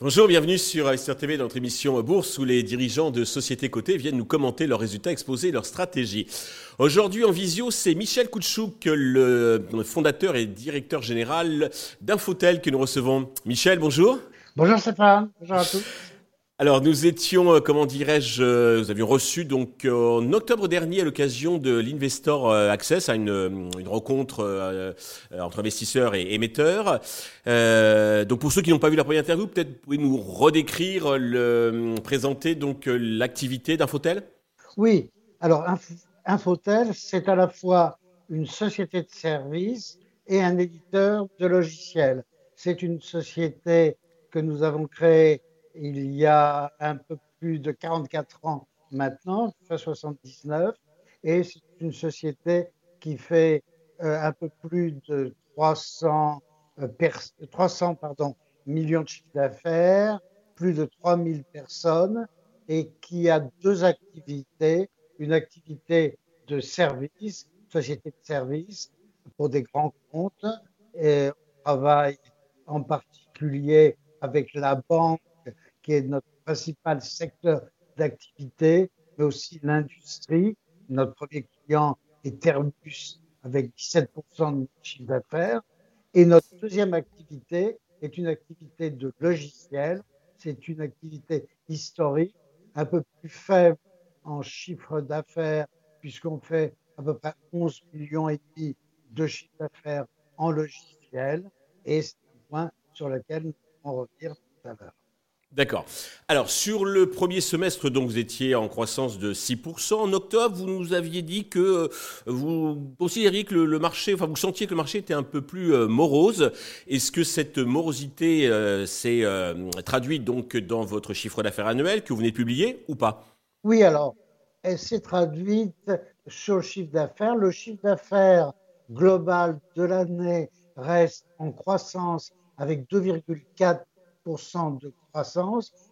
Bonjour, bienvenue sur Investir TV notre émission Bourse où les dirigeants de sociétés cotées viennent nous commenter leurs résultats, exposer leurs stratégies. Aujourd'hui en visio, c'est Michel Koutchouk, le fondateur et directeur général d'Infotel que nous recevons. Michel, bonjour. Bonjour Stéphane, bonjour à tous. Alors nous étions, euh, comment dirais-je, euh, nous avions reçu donc euh, en octobre dernier à l'occasion de l'Investor Access, à une, rencontre entre investisseurs et émetteurs. donc pour ceux qui n'ont pas vu la première interview, peut-être pouvez nous redécrire, présenter donc l'activité d'Infotel? Oui, alors Infotel, c'est à la fois une société de services et un éditeur de logiciels. C'est une société que nous avons créée il y a un peu plus de 44 ans maintenant, 79, et c'est une société qui fait euh, un peu plus de 300, 300 euh, millions de chiffres d'affaires, plus de 3000 personnes, et qui a deux activités, une activité de service, société de service pour des grands comptes, et on travaille en particulier avec la banque qui est notre principal secteur d'activité, mais aussi l'industrie. Notre premier client est Airbus avec 17% de chiffre d'affaires. Et notre deuxième activité est une activité de logiciel. C'est une activité historique, un peu plus faible en chiffre d'affaires, puisqu'on fait à peu près 11 millions et demi de chiffre d'affaires en logiciel. Et c'est un point sur lequel nous allons revenir tout à l'heure. D'accord. Alors, sur le premier semestre, donc, vous étiez en croissance de 6%. En octobre, vous nous aviez dit que euh, vous considériez que le, marché, enfin, vous sentiez que le marché était un peu plus euh, morose. Est-ce que cette morosité euh, s'est traduite donc dans votre chiffre d'affaires annuel que vous venez de publier ou pas? Oui, alors, elle s'est traduite sur le chiffre d'affaires. Le chiffre d'affaires global de l'année reste en croissance avec 2,4% de croissance,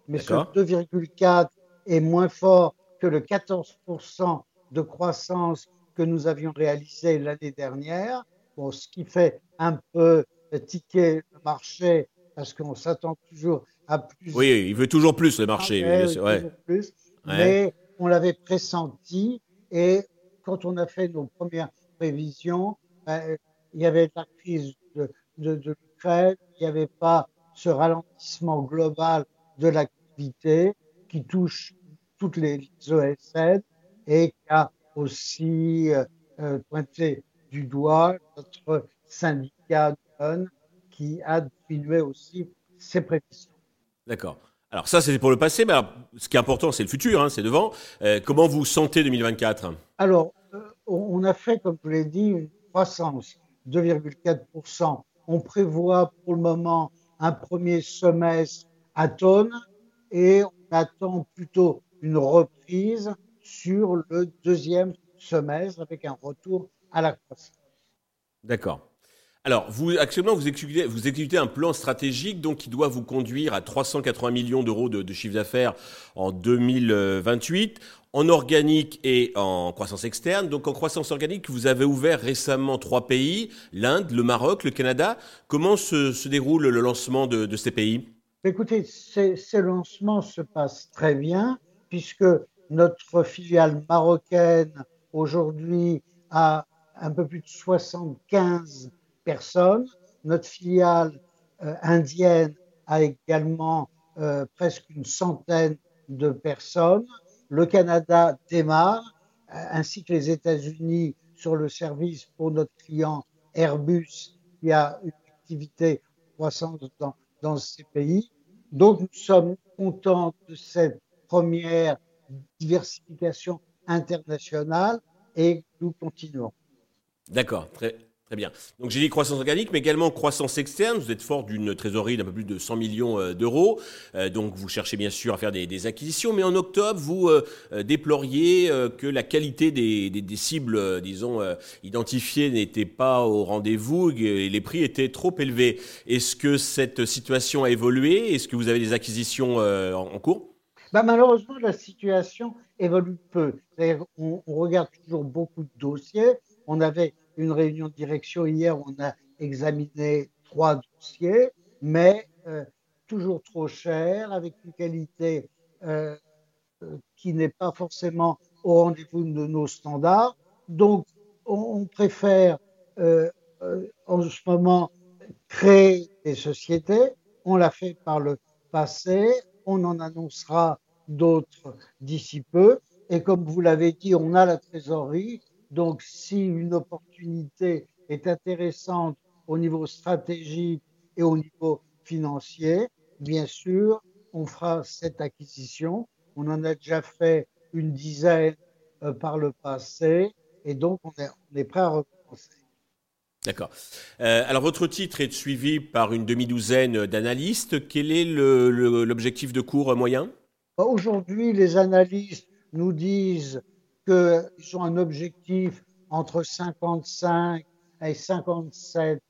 mais ce 2,4 est moins fort que le 14% de croissance que nous avions réalisé l'année dernière, bon, ce qui fait un peu ticker le marché parce qu'on s'attend toujours à plus. Oui, il veut toujours plus le marché. Ah, plus, Mais on l'avait pressenti et quand on a fait nos premières prévisions, ben, il y avait la crise de, de, de l'Ukraine, il n'y avait pas ce ralentissement global de l'activité qui touche toutes les ESN et qui a aussi euh, euh, pointé du doigt notre syndicat qui a diminué aussi ses prévisions. D'accord. Alors ça, c'est pour le passé, mais ce qui est important, c'est le futur, hein, c'est devant. Euh, comment vous sentez 2024 Alors, on a fait, comme je l'ai dit, une croissance 2,4%. On prévoit pour le moment un premier semestre à tonne et on attend plutôt une reprise sur le deuxième semestre avec un retour à la croissance. D'accord. Alors, vous, actuellement, vous exécutez, un plan stratégique donc, qui doit vous conduire à 380 millions d'euros de, de, chiffre d'affaires en 2028, en organique et en croissance externe. Donc, en croissance organique, vous avez ouvert récemment trois pays, l'Inde, le Maroc, le Canada. Comment se, déroule le lancement de, ces pays? Écoutez, ces, ces lancements se passent très bien puisque notre filiale marocaine aujourd'hui a un peu plus de 75 personnes. Notre filiale euh, indienne a également euh, presque une centaine de personnes. Le Canada démarre, euh, ainsi que les États-Unis sur le service pour notre client Airbus, qui a une activité croissante dans, ces pays. Donc, nous sommes contents de cette première diversification internationale et nous continuons. D'accord, très, Très bien. Donc j'ai dit croissance organique, mais également croissance externe. Vous êtes fort d'une trésorerie d'un peu plus de 100 millions euh, d'euros. Euh, donc vous cherchez bien sûr à faire des, acquisitions. Mais en octobre, vous euh, déploriez que la qualité des, cibles, disons, identifiées n'était pas au rendez-vous et les prix étaient trop élevés. Est-ce que cette situation a évolué? Est-ce que vous avez des acquisitions en, cours? Bah, Malheureusement, la situation évolue peu. On, on regarde toujours beaucoup de dossiers. On avait une réunion de direction hier on a examiné trois dossiers, mais euh, toujours trop cher, avec une qualité euh, euh, qui n'est pas forcément au rendez-vous de nos standards. Donc, on, préfère en ce moment créer des sociétés. On l'a fait par le passé, on en annoncera d'autres d'ici peu. Et comme vous l'avez dit, on a la trésorerie. Donc, si une opportunité est intéressante au niveau stratégique et au niveau financier, bien sûr, on fera cette acquisition. On en a déjà fait une dizaine euh, par le passé et donc on est, on est prêt à recommencer. D'accord. Euh, alors votre titre est suivi par une demi-douzaine d'analystes. Quel est l'objectif de cours moyen? Aujourd'hui, les analystes nous disent qu'ils ont un objectif entre 55 et 57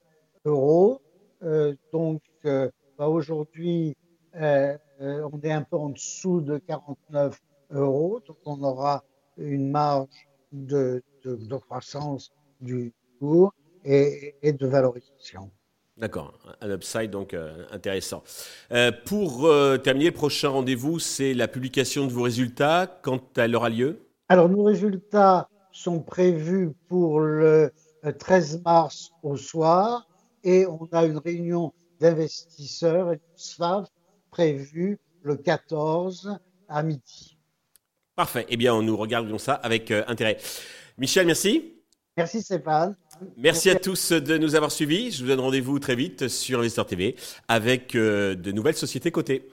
euros. Euh, donc, euh, bah aujourd'hui, euh, on est un peu en dessous de 49 euros. Donc, on aura une marge de, croissance du cours et, de valorisation. D'accord, un upside donc intéressant. Pour terminer, le prochain rendez-vous, c'est la publication de vos résultats quand elle aura lieu? Alors, nos résultats sont prévus pour le 13 mars au soir et on a une réunion d'investisseurs et de SFAF prévue le 14 à midi. Parfait, eh bien nous regardons ça avec euh, intérêt. Michel, merci. Merci Stéphane. Merci à tous de nous avoir suivis. Je vous donne rendez-vous très vite sur Investor TV avec euh, de nouvelles sociétés cotées.